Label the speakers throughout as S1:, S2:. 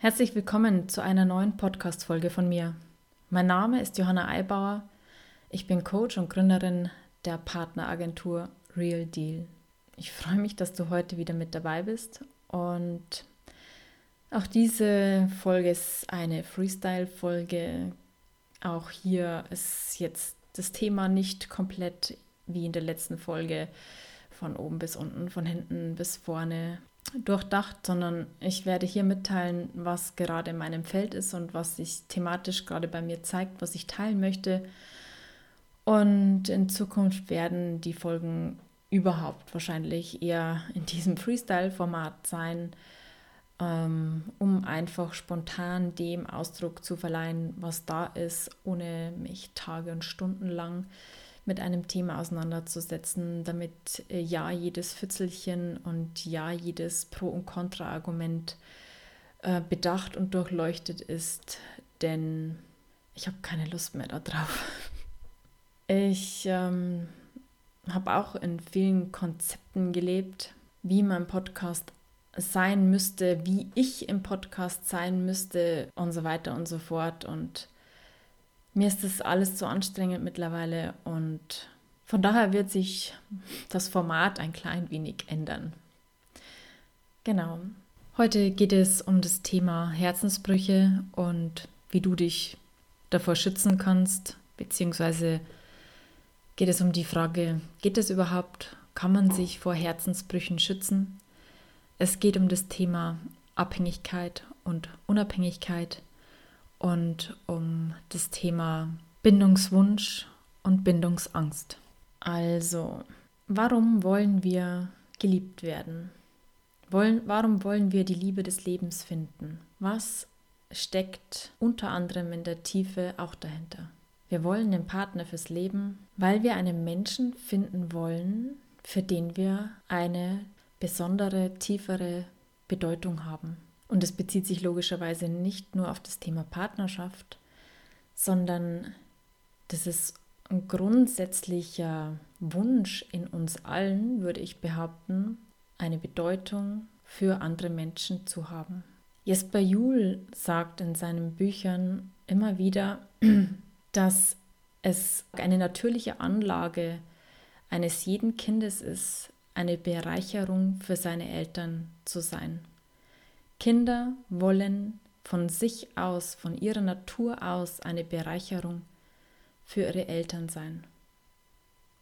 S1: Herzlich willkommen zu einer neuen Podcast-Folge von mir. Mein Name ist Johanna Eibauer. Ich bin Coach und Gründerin der Partneragentur Real Deal. Ich freue mich, dass du heute wieder mit dabei bist und auch diese Folge ist eine Freestyle-Folge. Auch hier ist jetzt das Thema nicht komplett wie in der letzten Folge von oben bis unten, von hinten bis vorne durchdacht, sondern ich werde hier mitteilen, was gerade in meinem Feld ist und was sich thematisch gerade bei mir zeigt, was ich teilen möchte. Und in Zukunft werden die Folgen überhaupt wahrscheinlich eher in diesem Freestyle-Format sein, ähm, um einfach spontan dem Ausdruck zu verleihen, was da ist, ohne mich Tage und Stunden lang mit einem Thema auseinanderzusetzen, damit äh, ja jedes Fützelchen und ja jedes Pro- und Kontra-Argument äh, bedacht und durchleuchtet ist, denn ich habe keine Lust mehr darauf. Ich ähm, habe auch in vielen Konzepten gelebt, wie mein Podcast sein müsste, wie ich im Podcast sein müsste und so weiter und so fort. Und mir ist das alles zu anstrengend mittlerweile und von daher wird sich das Format ein klein wenig ändern. Genau. Heute geht es um das Thema Herzensbrüche und wie du dich davor schützen kannst, beziehungsweise geht es um die Frage, geht es überhaupt, kann man sich vor Herzensbrüchen schützen? Es geht um das Thema Abhängigkeit und Unabhängigkeit und um das Thema Bindungswunsch und Bindungsangst. Also, warum wollen wir geliebt werden? Wollen, warum wollen wir die Liebe des Lebens finden? Was steckt unter anderem in der Tiefe auch dahinter? Wir wollen den Partner fürs Leben, weil wir einen Menschen finden wollen, für den wir eine besondere, tiefere Bedeutung haben. Und es bezieht sich logischerweise nicht nur auf das Thema Partnerschaft, sondern das ist ein grundsätzlicher Wunsch in uns allen, würde ich behaupten, eine Bedeutung für andere Menschen zu haben. Jesper Juhl sagt in seinen Büchern immer wieder, dass es eine natürliche Anlage eines jeden Kindes ist, eine Bereicherung für seine Eltern zu sein. Kinder wollen von sich aus, von ihrer Natur aus eine Bereicherung für ihre Eltern sein.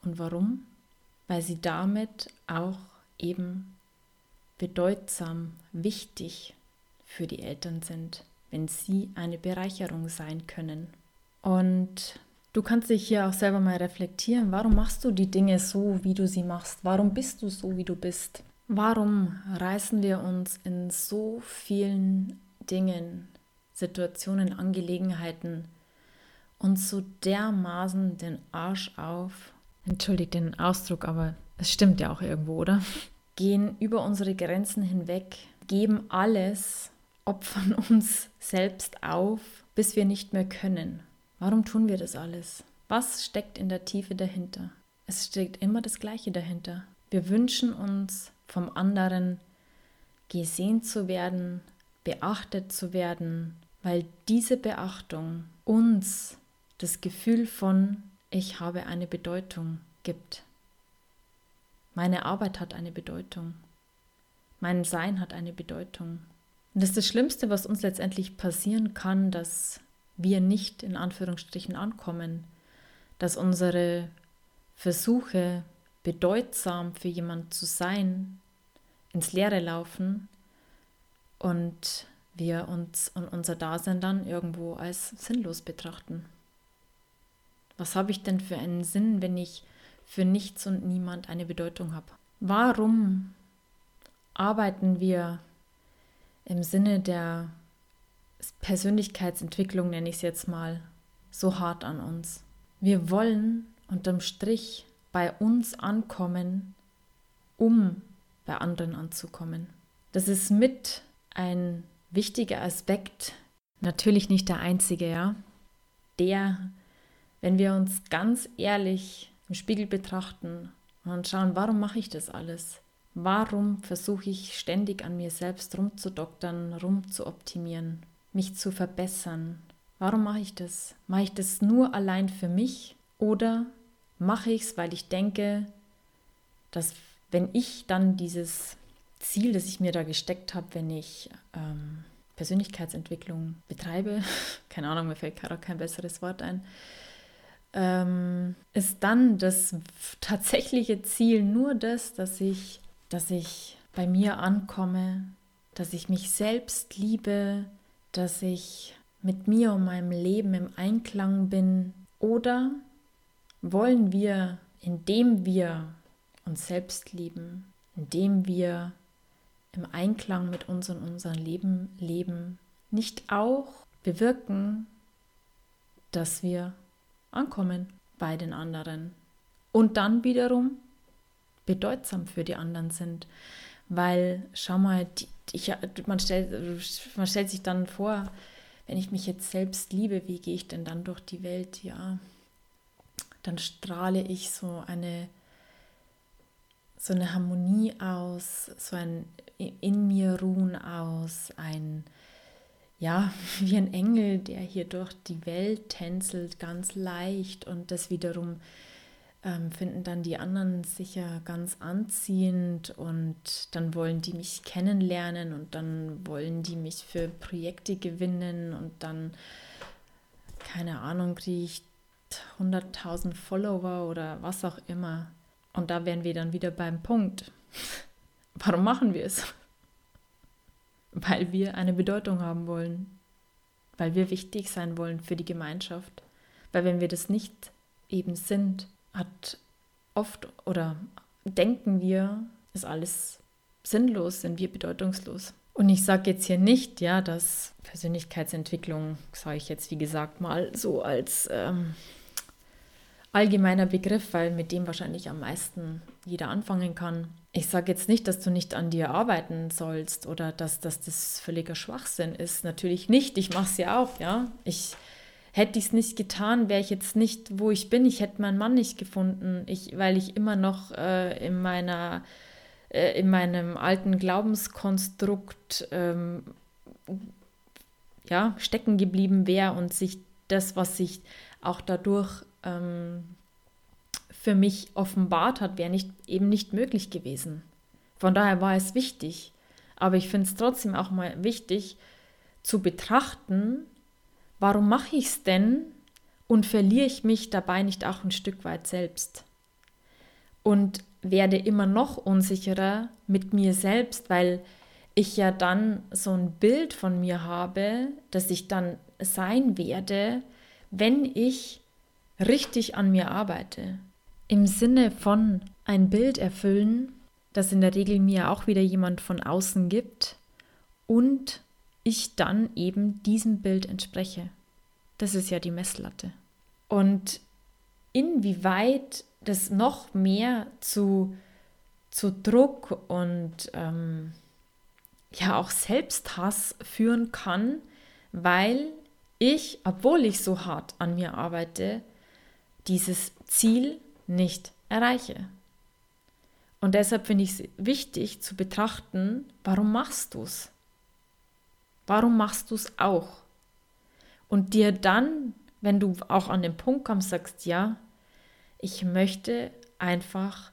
S1: Und warum? Weil sie damit auch eben bedeutsam, wichtig für die Eltern sind, wenn sie eine Bereicherung sein können. Und du kannst dich hier auch selber mal reflektieren, warum machst du die Dinge so, wie du sie machst? Warum bist du so, wie du bist? Warum reißen wir uns in so vielen Dingen, Situationen, Angelegenheiten uns so dermaßen den Arsch auf? Entschuldigt den Ausdruck, aber es stimmt ja auch irgendwo, oder? Gehen über unsere Grenzen hinweg, geben alles, opfern uns selbst auf, bis wir nicht mehr können. Warum tun wir das alles? Was steckt in der Tiefe dahinter? Es steckt immer das Gleiche dahinter. Wir wünschen uns vom anderen gesehen zu werden, beachtet zu werden, weil diese Beachtung uns das Gefühl von ich habe eine Bedeutung gibt. Meine Arbeit hat eine Bedeutung. Mein Sein hat eine Bedeutung. Und das ist das Schlimmste, was uns letztendlich passieren kann, dass wir nicht in Anführungsstrichen ankommen, dass unsere Versuche, bedeutsam für jemand zu sein, ins Leere laufen und wir uns und unser Dasein dann irgendwo als sinnlos betrachten. Was habe ich denn für einen Sinn, wenn ich für nichts und niemand eine Bedeutung habe? Warum arbeiten wir im Sinne der Persönlichkeitsentwicklung, nenne ich es jetzt mal, so hart an uns? Wir wollen unterm Strich bei uns ankommen, um bei anderen anzukommen. Das ist mit ein wichtiger Aspekt, natürlich nicht der einzige, ja, der, wenn wir uns ganz ehrlich im Spiegel betrachten und schauen, warum mache ich das alles? Warum versuche ich ständig an mir selbst rumzudoktern, rumzuoptimieren, mich zu verbessern? Warum mache ich das? Mache ich das nur allein für mich oder mache ich es, weil ich denke, dass wenn ich dann dieses Ziel, das ich mir da gesteckt habe, wenn ich ähm, Persönlichkeitsentwicklung betreibe, keine Ahnung, mir fällt gerade kein besseres Wort ein, ähm, ist dann das tatsächliche Ziel nur das, dass ich dass ich bei mir ankomme, dass ich mich selbst liebe, dass ich mit mir und meinem Leben im Einklang bin? Oder wollen wir, indem wir uns selbst lieben, indem wir im Einklang mit uns und unserem Leben leben, nicht auch bewirken, dass wir ankommen bei den anderen und dann wiederum bedeutsam für die anderen sind. Weil, schau mal, ich, man, stellt, man stellt sich dann vor, wenn ich mich jetzt selbst liebe, wie gehe ich denn dann durch die Welt? Ja, dann strahle ich so eine, so eine Harmonie aus, so ein in mir ruhen aus, ein, ja, wie ein Engel, der hier durch die Welt tänzelt, ganz leicht und das wiederum ähm, finden dann die anderen sicher ganz anziehend und dann wollen die mich kennenlernen und dann wollen die mich für Projekte gewinnen und dann, keine Ahnung, kriege ich 100.000 Follower oder was auch immer. Und da wären wir dann wieder beim Punkt. Warum machen wir es? Weil wir eine Bedeutung haben wollen. Weil wir wichtig sein wollen für die Gemeinschaft. Weil wenn wir das nicht eben sind, hat oft oder denken wir, ist alles sinnlos, sind wir bedeutungslos. Und ich sage jetzt hier nicht, ja, dass Persönlichkeitsentwicklung, sage ich jetzt wie gesagt mal so als ähm, allgemeiner Begriff, weil mit dem wahrscheinlich am meisten jeder anfangen kann. Ich sage jetzt nicht, dass du nicht an dir arbeiten sollst oder dass, dass das völliger Schwachsinn ist. Natürlich nicht. Ich mache es ja auch, ja. Ich hätte ich es nicht getan, wäre ich jetzt nicht, wo ich bin. Ich hätte meinen Mann nicht gefunden, ich, weil ich immer noch äh, in meiner äh, in meinem alten Glaubenskonstrukt ähm, ja, stecken geblieben wäre und sich das, was sich auch dadurch ähm, für mich offenbart hat, wäre nicht, eben nicht möglich gewesen. Von daher war es wichtig. Aber ich finde es trotzdem auch mal wichtig zu betrachten, Warum mache ich es denn und verliere ich mich dabei nicht auch ein Stück weit selbst? Und werde immer noch unsicherer mit mir selbst, weil ich ja dann so ein Bild von mir habe, das ich dann sein werde, wenn ich richtig an mir arbeite. Im Sinne von ein Bild erfüllen, das in der Regel mir auch wieder jemand von außen gibt und ich dann eben diesem Bild entspreche. Das ist ja die Messlatte. Und inwieweit das noch mehr zu, zu Druck und ähm, ja auch Selbsthass führen kann, weil ich, obwohl ich so hart an mir arbeite, dieses Ziel nicht erreiche. Und deshalb finde ich es wichtig zu betrachten, warum machst du es? Warum machst du es auch? Und dir dann, wenn du auch an den Punkt kommst, sagst, ja, ich möchte einfach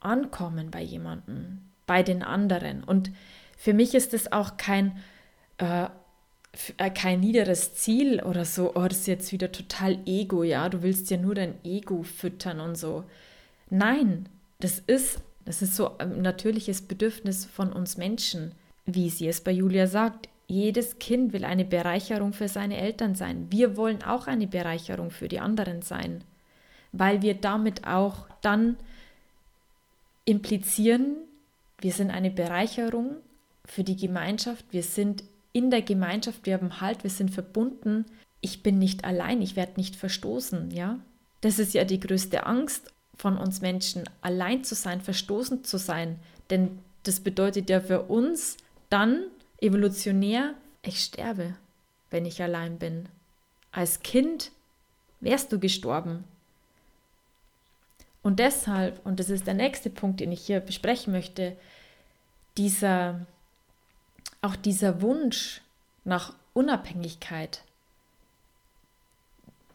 S1: ankommen bei jemandem, bei den anderen. Und für mich ist es auch kein, äh, kein niederes Ziel oder so, oh, das ist jetzt wieder total Ego, ja, du willst ja nur dein Ego füttern und so. Nein, das ist, das ist so ein natürliches Bedürfnis von uns Menschen, wie sie es bei Julia sagt. Jedes Kind will eine Bereicherung für seine Eltern sein. Wir wollen auch eine Bereicherung für die anderen sein, weil wir damit auch dann implizieren, wir sind eine Bereicherung für die Gemeinschaft, wir sind in der Gemeinschaft, wir haben Halt, wir sind verbunden. Ich bin nicht allein, ich werde nicht verstoßen, ja? Das ist ja die größte Angst von uns Menschen, allein zu sein, verstoßen zu sein, denn das bedeutet ja für uns dann Evolutionär, ich sterbe, wenn ich allein bin. Als Kind wärst du gestorben. Und deshalb, und das ist der nächste Punkt, den ich hier besprechen möchte, dieser, auch dieser Wunsch nach Unabhängigkeit,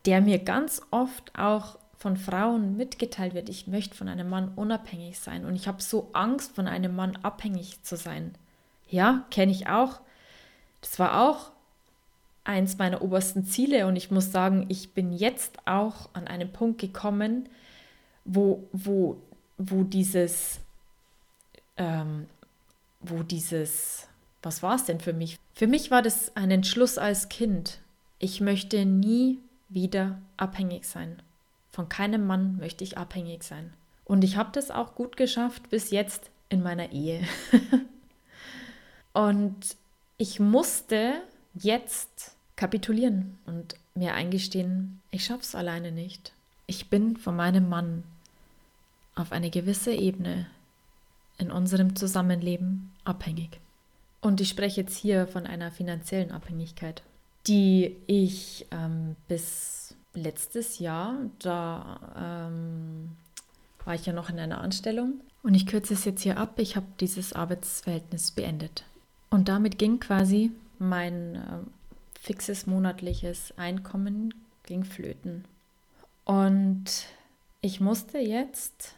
S1: der mir ganz oft auch von Frauen mitgeteilt wird, ich möchte von einem Mann unabhängig sein und ich habe so Angst, von einem Mann abhängig zu sein. Ja, kenne ich auch. Das war auch eins meiner obersten Ziele und ich muss sagen, ich bin jetzt auch an einen Punkt gekommen, wo, wo, wo dieses, ähm, wo dieses, was war es denn für mich? Für mich war das ein Entschluss als Kind. Ich möchte nie wieder abhängig sein. Von keinem Mann möchte ich abhängig sein. Und ich habe das auch gut geschafft bis jetzt in meiner Ehe. und ich musste jetzt kapitulieren und mir eingestehen, ich schaffe es alleine nicht. Ich bin von meinem Mann auf eine gewisse Ebene in unserem Zusammenleben abhängig. Und ich spreche jetzt hier von einer finanziellen Abhängigkeit, die ich ähm, bis letztes Jahr, da ähm, war ich ja noch in einer Anstellung. Und ich kürze es jetzt hier ab. Ich habe dieses Arbeitsverhältnis beendet. Und damit ging quasi mein äh, fixes monatliches Einkommen ging flöten. Und ich musste jetzt,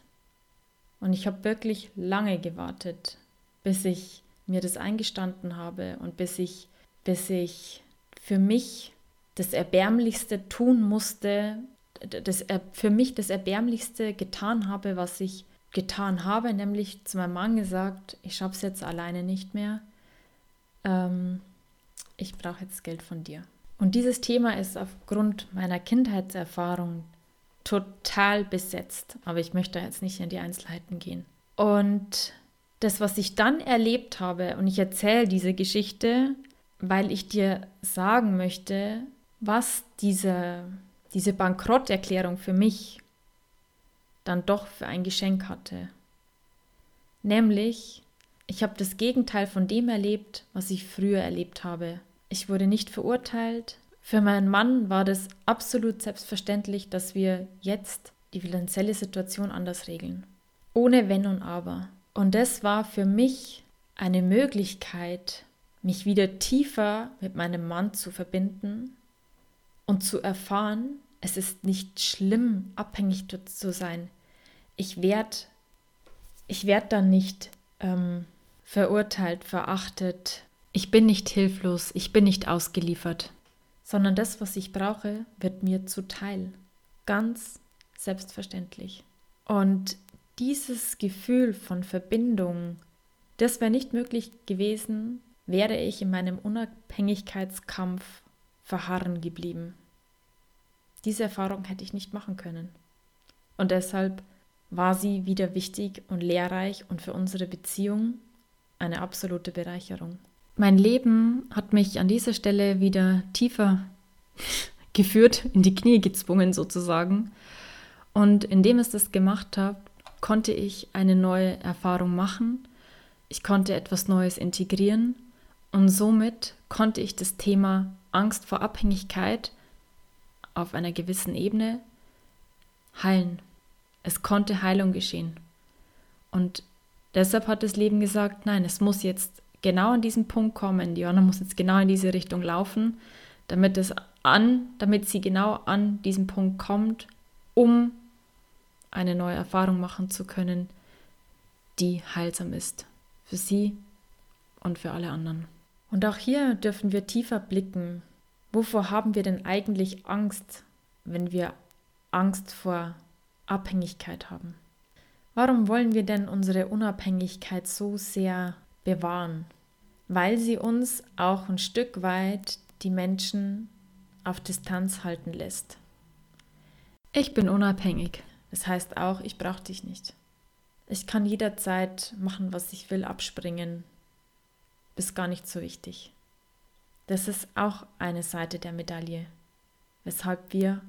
S1: und ich habe wirklich lange gewartet, bis ich mir das eingestanden habe und bis ich, bis ich für mich das Erbärmlichste tun musste, das für mich das Erbärmlichste getan habe, was ich getan habe, nämlich zu meinem Mann gesagt, ich schaffe es jetzt alleine nicht mehr. Ähm, ich brauche jetzt Geld von dir. Und dieses Thema ist aufgrund meiner Kindheitserfahrung total besetzt, aber ich möchte jetzt nicht in die Einzelheiten gehen. Und das, was ich dann erlebt habe, und ich erzähle diese Geschichte, weil ich dir sagen möchte, was diese, diese Bankrotterklärung für mich dann doch für ein Geschenk hatte. Nämlich, ich habe das Gegenteil von dem erlebt, was ich früher erlebt habe. Ich wurde nicht verurteilt. Für meinen Mann war das absolut selbstverständlich, dass wir jetzt die finanzielle Situation anders regeln. Ohne Wenn und Aber. Und das war für mich eine Möglichkeit, mich wieder tiefer mit meinem Mann zu verbinden und zu erfahren, es ist nicht schlimm, abhängig zu sein. Ich werde ich werd dann nicht ähm, verurteilt, verachtet. Ich bin nicht hilflos, ich bin nicht ausgeliefert, sondern das, was ich brauche, wird mir zuteil. Ganz selbstverständlich. Und dieses Gefühl von Verbindung, das wäre nicht möglich gewesen, wäre ich in meinem Unabhängigkeitskampf verharren geblieben. Diese Erfahrung hätte ich nicht machen können. Und deshalb war sie wieder wichtig und lehrreich und für unsere Beziehung eine absolute Bereicherung. Mein Leben hat mich an dieser Stelle wieder tiefer geführt, in die Knie gezwungen sozusagen. Und indem es das gemacht hat, konnte ich eine neue Erfahrung machen. Ich konnte etwas Neues integrieren und somit konnte ich das Thema Angst vor Abhängigkeit auf einer gewissen Ebene heilen. Es konnte Heilung geschehen. Und deshalb hat das Leben gesagt, nein, es muss jetzt genau an diesen Punkt kommen. Johanna muss jetzt genau in diese Richtung laufen, damit es an, damit sie genau an diesen Punkt kommt, um eine neue Erfahrung machen zu können, die heilsam ist für sie und für alle anderen. Und auch hier dürfen wir tiefer blicken Wovor haben wir denn eigentlich Angst, wenn wir Angst vor Abhängigkeit haben? Warum wollen wir denn unsere Unabhängigkeit so sehr bewahren? Weil sie uns auch ein Stück weit die Menschen auf Distanz halten lässt. Ich bin unabhängig. Das heißt auch, ich brauche dich nicht. Ich kann jederzeit machen, was ich will, abspringen. Ist gar nicht so wichtig. Das ist auch eine Seite der Medaille, weshalb wir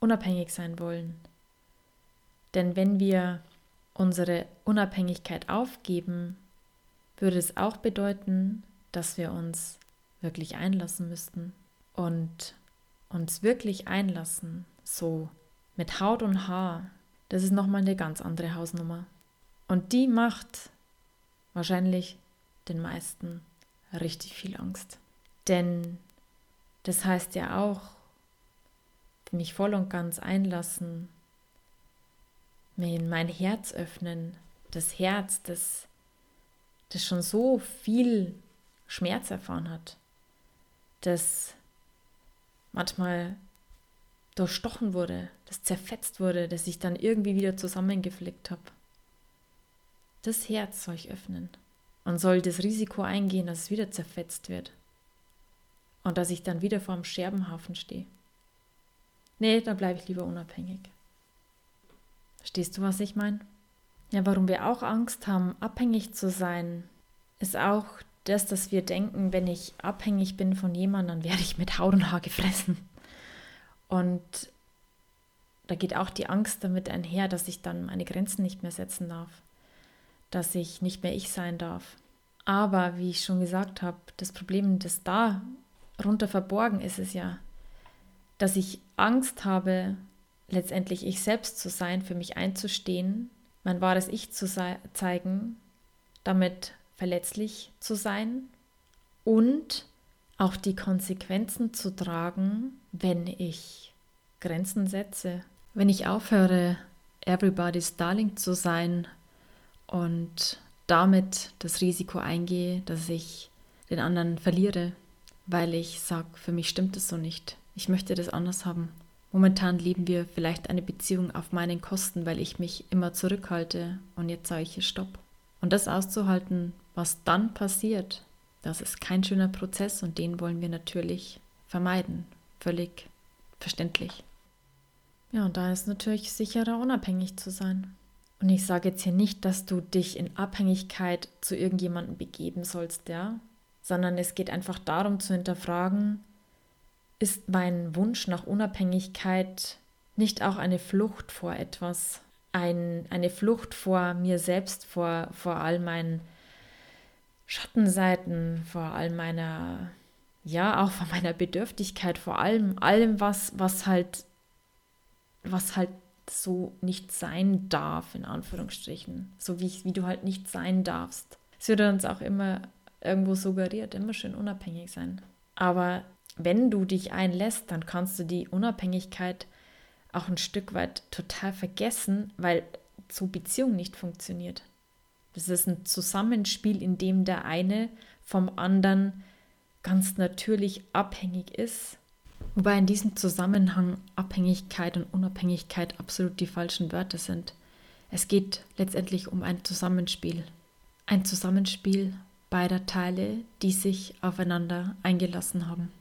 S1: unabhängig sein wollen. Denn wenn wir unsere Unabhängigkeit aufgeben, würde es auch bedeuten, dass wir uns wirklich einlassen müssten und uns wirklich einlassen, so mit Haut und Haar, das ist nochmal eine ganz andere Hausnummer. Und die macht wahrscheinlich den meisten richtig viel Angst. Denn das heißt ja auch, mich voll und ganz einlassen, mir in mein Herz öffnen, das Herz, das, das schon so viel Schmerz erfahren hat, das manchmal durchstochen wurde, das zerfetzt wurde, das ich dann irgendwie wieder zusammengeflickt habe. Das Herz soll ich öffnen und soll das Risiko eingehen, dass es wieder zerfetzt wird und dass ich dann wieder vor dem Scherbenhaufen stehe. Nee, da bleibe ich lieber unabhängig. Verstehst du, was ich meine? Ja, warum wir auch Angst haben, abhängig zu sein, ist auch das, dass wir denken, wenn ich abhängig bin von jemandem, dann werde ich mit Haut und Haar gefressen. Und da geht auch die Angst damit einher, dass ich dann meine Grenzen nicht mehr setzen darf, dass ich nicht mehr ich sein darf. Aber wie ich schon gesagt habe, das Problem, das da runter verborgen ist, ist ja, dass ich Angst habe, letztendlich ich selbst zu sein, für mich einzustehen, mein wahres Ich zu zeigen, damit verletzlich zu sein und auch die Konsequenzen zu tragen, wenn ich Grenzen setze, wenn ich aufhöre, everybody's darling zu sein und damit das Risiko eingehe, dass ich den anderen verliere, weil ich sage, für mich stimmt es so nicht. Ich möchte das anders haben. Momentan leben wir vielleicht eine Beziehung auf meinen Kosten, weil ich mich immer zurückhalte und jetzt sage ich hier Stopp. Und das auszuhalten, was dann passiert, das ist kein schöner Prozess und den wollen wir natürlich vermeiden. Völlig verständlich. Ja, und da ist natürlich sicherer, unabhängig zu sein. Und ich sage jetzt hier nicht, dass du dich in Abhängigkeit zu irgendjemandem begeben sollst, ja, sondern es geht einfach darum zu hinterfragen, ist mein Wunsch nach Unabhängigkeit nicht auch eine Flucht vor etwas? Ein, eine Flucht vor mir selbst, vor, vor all meinen Schattenseiten, vor all meiner, ja, auch vor meiner Bedürftigkeit, vor allem, allem, was, was halt, was halt so nicht sein darf, in Anführungsstrichen. So wie, wie du halt nicht sein darfst. Es wird uns auch immer irgendwo suggeriert, immer schön unabhängig sein. Aber wenn du dich einlässt, dann kannst du die Unabhängigkeit auch ein Stück weit total vergessen, weil so Beziehung nicht funktioniert. Das ist ein Zusammenspiel, in dem der eine vom anderen ganz natürlich abhängig ist. Wobei in diesem Zusammenhang Abhängigkeit und Unabhängigkeit absolut die falschen Wörter sind. Es geht letztendlich um ein Zusammenspiel. Ein Zusammenspiel beider Teile, die sich aufeinander eingelassen haben.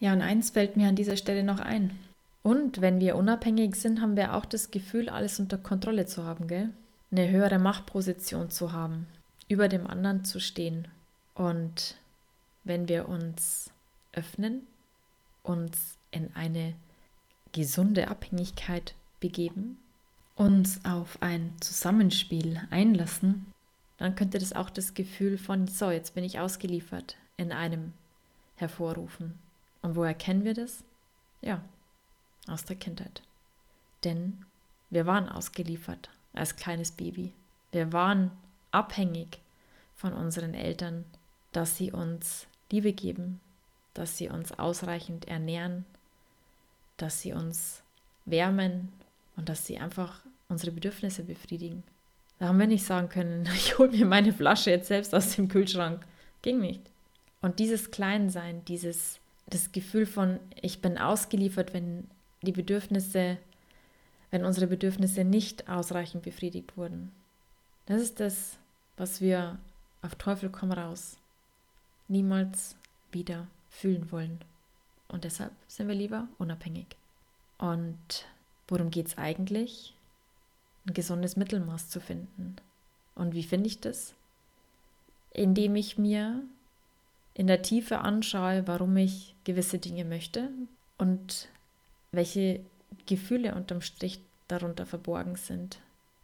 S1: Ja, und eins fällt mir an dieser Stelle noch ein. Und wenn wir unabhängig sind, haben wir auch das Gefühl, alles unter Kontrolle zu haben, gell? Eine höhere Machtposition zu haben, über dem anderen zu stehen. Und wenn wir uns öffnen, uns in eine gesunde Abhängigkeit begeben, uns auf ein Zusammenspiel einlassen, dann könnte das auch das Gefühl von, so, jetzt bin ich ausgeliefert, in einem hervorrufen. Und woher kennen wir das? Ja, aus der Kindheit. Denn wir waren ausgeliefert als kleines Baby. Wir waren abhängig von unseren Eltern, dass sie uns Liebe geben, dass sie uns ausreichend ernähren, dass sie uns wärmen und dass sie einfach unsere Bedürfnisse befriedigen. Da haben wir nicht sagen können, ich hole mir meine Flasche jetzt selbst aus dem Kühlschrank. Ging nicht. Und dieses Kleinsein, dieses das Gefühl von, ich bin ausgeliefert, wenn die Bedürfnisse, wenn unsere Bedürfnisse nicht ausreichend befriedigt wurden. Das ist das, was wir auf Teufel komm raus niemals wieder fühlen wollen. Und deshalb sind wir lieber unabhängig. Und worum geht es eigentlich? ein gesundes Mittelmaß zu finden. Und wie finde ich das? Indem ich mir in der Tiefe anschaue, warum ich gewisse Dinge möchte und welche Gefühle unterm Strich darunter verborgen sind,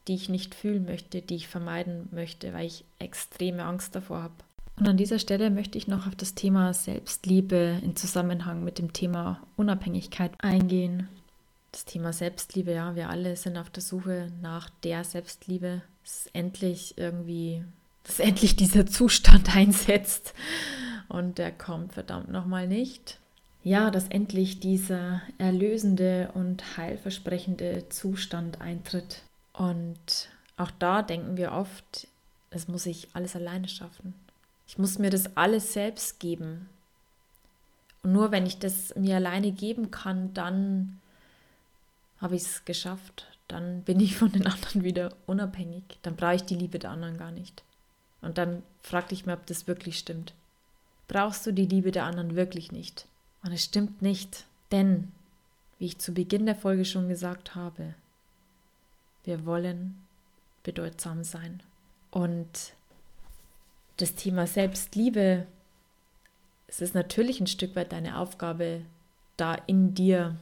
S1: die ich nicht fühlen möchte, die ich vermeiden möchte, weil ich extreme Angst davor habe. Und an dieser Stelle möchte ich noch auf das Thema Selbstliebe in Zusammenhang mit dem Thema Unabhängigkeit eingehen. Das Thema Selbstliebe, ja, wir alle sind auf der Suche nach der Selbstliebe, dass endlich irgendwie, dass endlich dieser Zustand einsetzt und der kommt verdammt nochmal nicht. Ja, dass endlich dieser erlösende und heilversprechende Zustand eintritt. Und auch da denken wir oft, das muss ich alles alleine schaffen. Ich muss mir das alles selbst geben. Und nur wenn ich das mir alleine geben kann, dann habe ich es geschafft. Dann bin ich von den anderen wieder unabhängig. Dann brauche ich die Liebe der anderen gar nicht. Und dann fragte ich mir, ob das wirklich stimmt. Brauchst du die Liebe der anderen wirklich nicht? Und es stimmt nicht. Denn, wie ich zu Beginn der Folge schon gesagt habe, wir wollen bedeutsam sein. Und das Thema Selbstliebe, es ist natürlich ein Stück weit deine Aufgabe, da in dir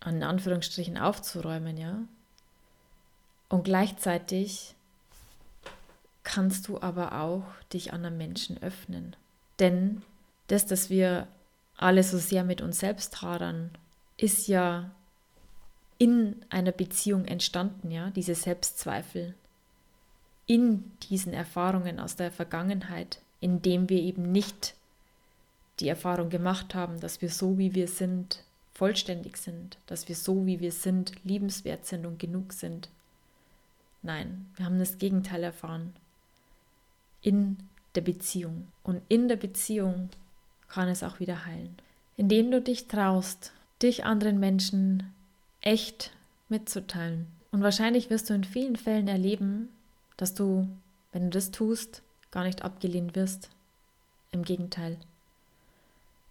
S1: an Anführungsstrichen aufzuräumen, ja. Und gleichzeitig kannst du aber auch dich anderen Menschen öffnen. Denn das, dass wir alle so sehr mit uns selbst hadern, ist ja in einer Beziehung entstanden, ja, diese Selbstzweifel, in diesen Erfahrungen aus der Vergangenheit, indem wir eben nicht die Erfahrung gemacht haben, dass wir so wie wir sind, vollständig sind, dass wir so wie wir sind, liebenswert sind und genug sind. Nein, wir haben das Gegenteil erfahren. In der Beziehung. Und in der Beziehung kann es auch wieder heilen. Indem du dich traust, dich anderen Menschen echt mitzuteilen. Und wahrscheinlich wirst du in vielen Fällen erleben, dass du, wenn du das tust, gar nicht abgelehnt wirst. Im Gegenteil.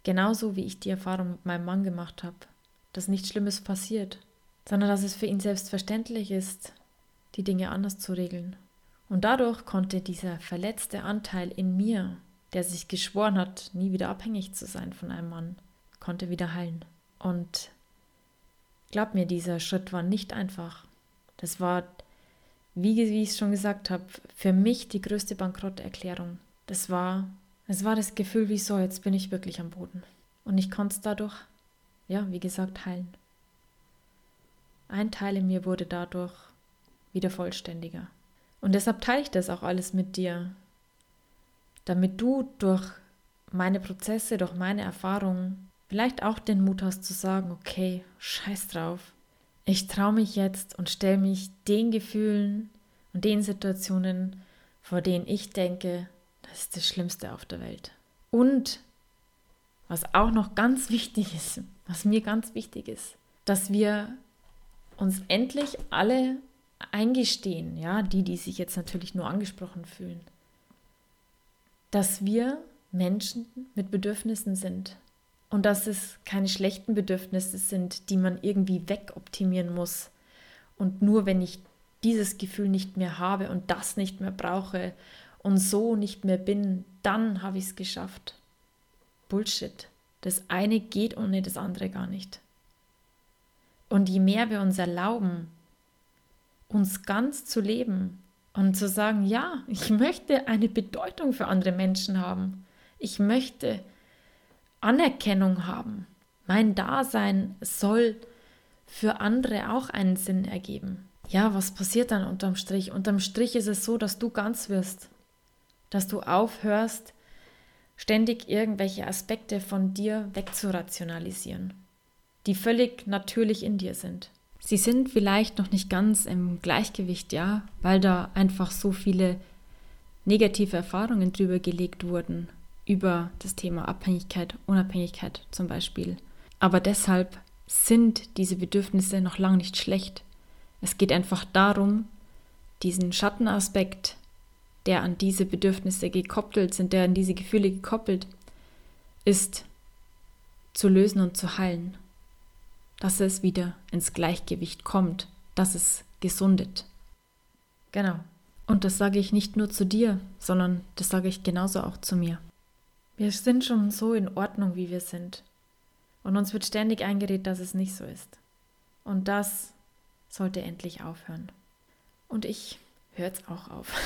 S1: Genauso wie ich die Erfahrung mit meinem Mann gemacht habe, dass nichts Schlimmes passiert, sondern dass es für ihn selbstverständlich ist, die Dinge anders zu regeln. Und dadurch konnte dieser verletzte Anteil in mir, der sich geschworen hat, nie wieder abhängig zu sein von einem Mann, konnte wieder heilen. Und glaub mir, dieser Schritt war nicht einfach. Das war wie, wie ich es schon gesagt habe, für mich die größte Bankrotterklärung. Das war, es war das Gefühl, wie so, jetzt bin ich wirklich am Boden. Und ich konnte es dadurch, ja, wie gesagt, heilen. Ein Teil in mir wurde dadurch wieder vollständiger. Und deshalb teile ich das auch alles mit dir, damit du durch meine Prozesse, durch meine Erfahrungen vielleicht auch den Mut hast zu sagen, okay, scheiß drauf, ich traue mich jetzt und stelle mich den Gefühlen und den Situationen, vor denen ich denke, das ist das Schlimmste auf der Welt. Und was auch noch ganz wichtig ist, was mir ganz wichtig ist, dass wir uns endlich alle eingestehen, ja, die, die sich jetzt natürlich nur angesprochen fühlen, dass wir Menschen mit Bedürfnissen sind, und dass es keine schlechten Bedürfnisse sind, die man irgendwie wegoptimieren muss. Und nur wenn ich dieses Gefühl nicht mehr habe und das nicht mehr brauche und so nicht mehr bin, dann habe ich es geschafft. Bullshit. Das eine geht ohne das andere gar nicht. Und je mehr wir uns erlauben, uns ganz zu leben und zu sagen, ja, ich möchte eine Bedeutung für andere Menschen haben. Ich möchte Anerkennung haben. Mein Dasein soll für andere auch einen Sinn ergeben. Ja, was passiert dann unterm Strich? Unterm Strich ist es so, dass du ganz wirst, dass du aufhörst, ständig irgendwelche Aspekte von dir wegzurationalisieren, die völlig natürlich in dir sind. Sie sind vielleicht noch nicht ganz im Gleichgewicht, ja, weil da einfach so viele negative Erfahrungen drüber gelegt wurden, über das Thema Abhängigkeit, Unabhängigkeit zum Beispiel. Aber deshalb sind diese Bedürfnisse noch lange nicht schlecht. Es geht einfach darum, diesen Schattenaspekt, der an diese Bedürfnisse gekoppelt sind, der an diese Gefühle gekoppelt ist, zu lösen und zu heilen. Dass es wieder ins Gleichgewicht kommt, dass es gesundet. Genau. Und das sage ich nicht nur zu dir, sondern das sage ich genauso auch zu mir. Wir sind schon so in Ordnung, wie wir sind. Und uns wird ständig eingeredet, dass es nicht so ist. Und das sollte endlich aufhören. Und ich höre jetzt auch auf.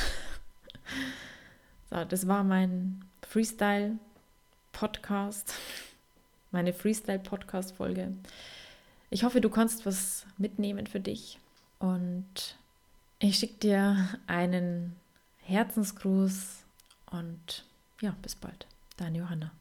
S1: so, das war mein Freestyle-Podcast, meine Freestyle-Podcast-Folge. Ich hoffe, du kannst was mitnehmen für dich und ich schicke dir einen Herzensgruß und ja, bis bald. Deine Johanna.